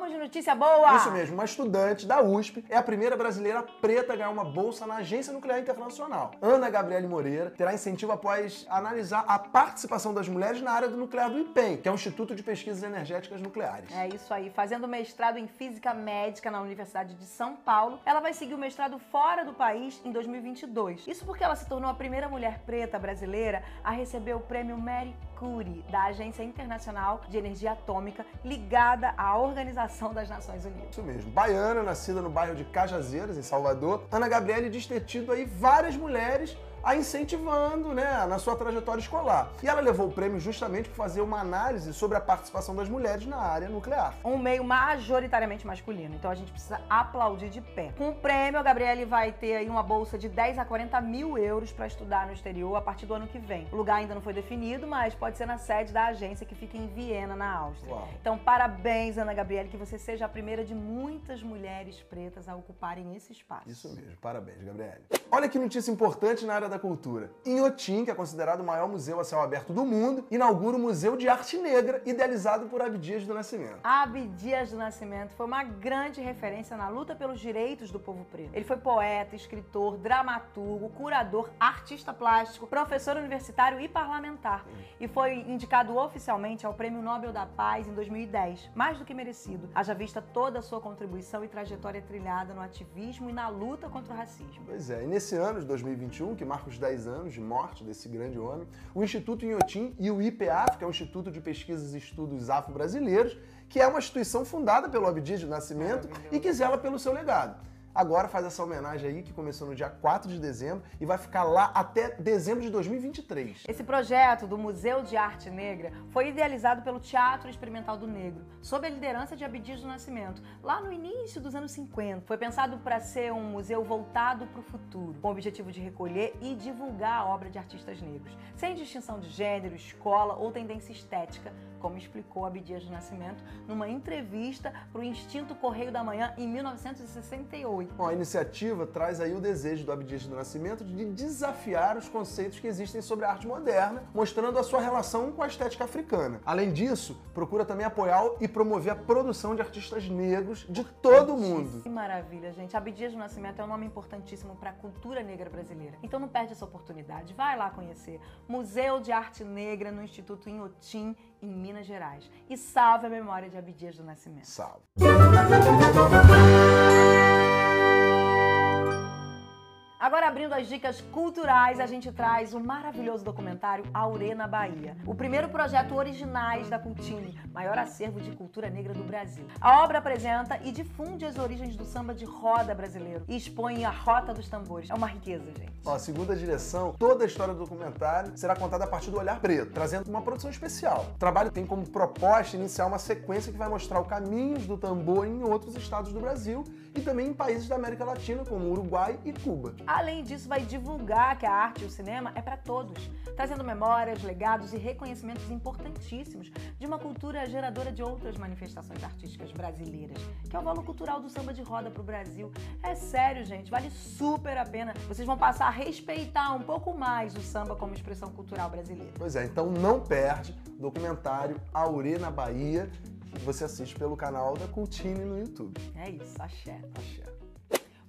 Vamos de notícia boa! Isso mesmo, uma estudante da USP é a primeira brasileira preta a ganhar uma bolsa na Agência Nuclear Internacional. Ana Gabriele Moreira terá incentivo após analisar a participação das mulheres na área do nuclear do IPEM, que é o Instituto de Pesquisas Energéticas Nucleares. É isso aí, fazendo mestrado em Física Médica na Universidade de São Paulo, ela vai seguir o mestrado fora do país em 2022. Isso porque ela se tornou a primeira mulher preta brasileira a receber o prêmio Mary Da Agência Internacional de Energia Atômica, ligada à Organização das Nações Unidas. Isso mesmo. Baiana, nascida no bairro de Cajazeiras, em Salvador, Ana Gabriele diz ter tido aí várias mulheres a incentivando né, na sua trajetória escolar. E ela levou o prêmio justamente por fazer uma análise sobre a participação das mulheres na área nuclear. Um meio majoritariamente masculino, então a gente precisa aplaudir de pé. Com o prêmio, a Gabriele vai ter aí uma bolsa de 10 a 40 mil euros para estudar no exterior a partir do ano que vem. O lugar ainda não foi definido, mas pode ser na sede da agência que fica em Viena, na Áustria. Uau. Então, parabéns, Ana Gabriele, que você seja a primeira de muitas mulheres pretas a ocuparem esse espaço. Isso mesmo, parabéns, Gabriele. Olha que notícia importante na área da cultura. Inhotim, que é considerado o maior museu a céu aberto do mundo, inaugura o Museu de Arte Negra, idealizado por Abdias do Nascimento. Abdias do Nascimento foi uma grande referência na luta pelos direitos do povo preto. Ele foi poeta, escritor, dramaturgo, curador, artista plástico, professor universitário e parlamentar. E foi indicado oficialmente ao Prêmio Nobel da Paz em 2010. Mais do que merecido, haja vista toda a sua contribuição e trajetória trilhada no ativismo e na luta contra o racismo. Pois é, e nesse ano de 2021, que marca os 10 anos de morte desse grande homem, o Instituto Inhotim e o IPAF, que é o Instituto de Pesquisas e Estudos Afro-Brasileiros, que é uma instituição fundada pelo Abdias de Nascimento e que zela pelo seu legado. Agora faz essa homenagem aí que começou no dia 4 de dezembro e vai ficar lá até dezembro de 2023. Esse projeto do Museu de Arte Negra foi idealizado pelo Teatro Experimental do Negro, sob a liderança de Abdias do Nascimento, lá no início dos anos 50. Foi pensado para ser um museu voltado para o futuro, com o objetivo de recolher e divulgar a obra de artistas negros, sem distinção de gênero, escola ou tendência estética, como explicou Abdias do Nascimento numa entrevista para o Instinto Correio da Manhã em 1968. Bom, a iniciativa traz aí o desejo do Abdias do Nascimento de desafiar os conceitos que existem sobre a arte moderna, mostrando a sua relação com a estética africana. Além disso, procura também apoiar e promover a produção de artistas negros de todo o mundo. Que maravilha, gente. Abdias do Nascimento é um nome importantíssimo para a cultura negra brasileira. Então não perde essa oportunidade. Vai lá conhecer. Museu de Arte Negra no Instituto Inhotim, em Minas Gerais. E salve a memória de Abdias do Nascimento. Salve. Agora, abrindo as dicas culturais, a gente traz o maravilhoso documentário Aurê na Bahia, o primeiro projeto originais da Cultine, maior acervo de cultura negra do Brasil. A obra apresenta e difunde as origens do samba de roda brasileiro e expõe a rota dos tambores. É uma riqueza, gente. Ó, segundo a direção, toda a história do documentário será contada a partir do olhar preto, trazendo uma produção especial. O trabalho tem como proposta iniciar uma sequência que vai mostrar o caminhos do tambor em outros estados do Brasil e também em países da América Latina, como Uruguai e Cuba. Além disso, vai divulgar que a arte e o cinema é para todos, trazendo memórias, legados e reconhecimentos importantíssimos de uma cultura geradora de outras manifestações artísticas brasileiras, que é o valor cultural do samba de roda para o Brasil. É sério, gente, vale super a pena. Vocês vão passar a respeitar um pouco mais o samba como expressão cultural brasileira. Pois é, então não perde o documentário Aurê na Bahia, que você assiste pelo canal da Cultine no YouTube. É isso, axé. Axé.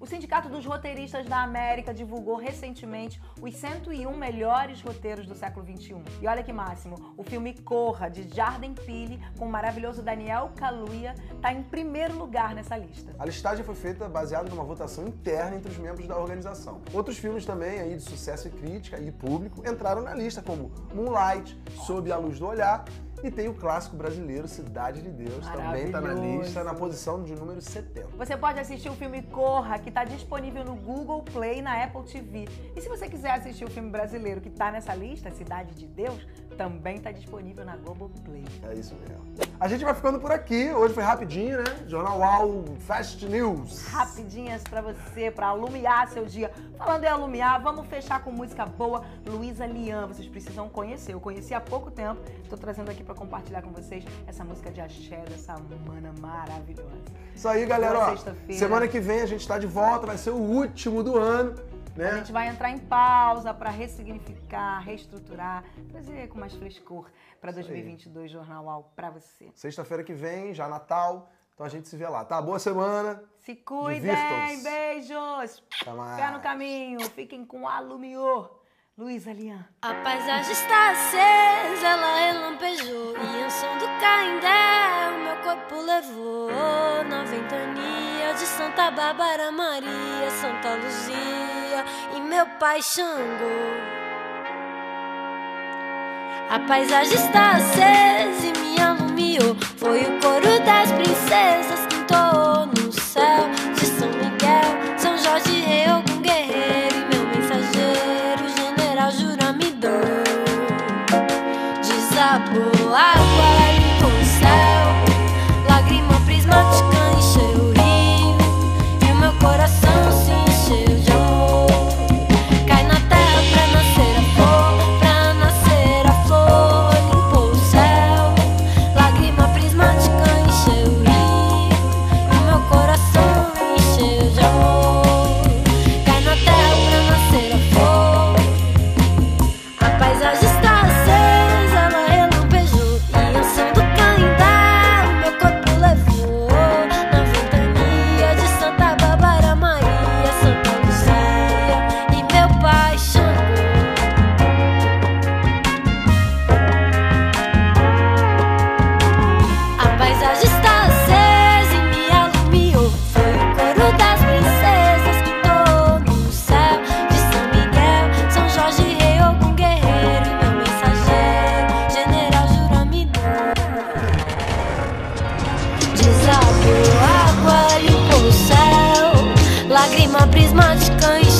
O Sindicato dos Roteiristas da América divulgou recentemente os 101 melhores roteiros do século XXI. E olha que máximo, o filme Corra, de Jardim Pili, com o maravilhoso Daniel Kaluuya, está em primeiro lugar nessa lista. A listagem foi feita baseada numa votação interna entre os membros da organização. Outros filmes também aí de sucesso e crítica e público entraram na lista, como Moonlight, Sob a Luz do Olhar, e tem o clássico brasileiro Cidade de Deus, também está na lista, na posição de número 70. Você pode assistir o filme Corra, que está disponível no Google Play e na Apple TV. E se você quiser assistir o filme brasileiro que está nessa lista, Cidade de Deus, também está disponível na Globoplay. É isso mesmo. A gente vai ficando por aqui. Hoje foi rapidinho, né? Jornal UAU Fast News. Rapidinhas pra você, pra alumiar seu dia. Falando em alumiar, vamos fechar com música boa. Luísa Lian, vocês precisam conhecer. Eu conheci há pouco tempo, tô trazendo aqui pra compartilhar com vocês essa música de axé dessa mana maravilhosa. Isso aí, galera. Ó, semana que vem a gente tá de volta, vai ser o último do ano, né? A gente vai entrar em pausa pra ressignificar, reestruturar, trazer com mais frescor aí. 2022 Jornal UAU pra você. Sexta-feira que vem, já Natal. Então a gente se vê lá, tá? Boa semana. Se cuidem, beijos. Até mais. Pé no caminho, fiquem com alumior. Luísa Lian. A paisagem está acesa, ela relampejou E o som do Caindé o meu corpo levou. Na ventania de Santa Bárbara Maria Santa Luzia e meu pai Xangô. A paisagem está acesa e me alumiou Foi o coro das princesas lágrima prismática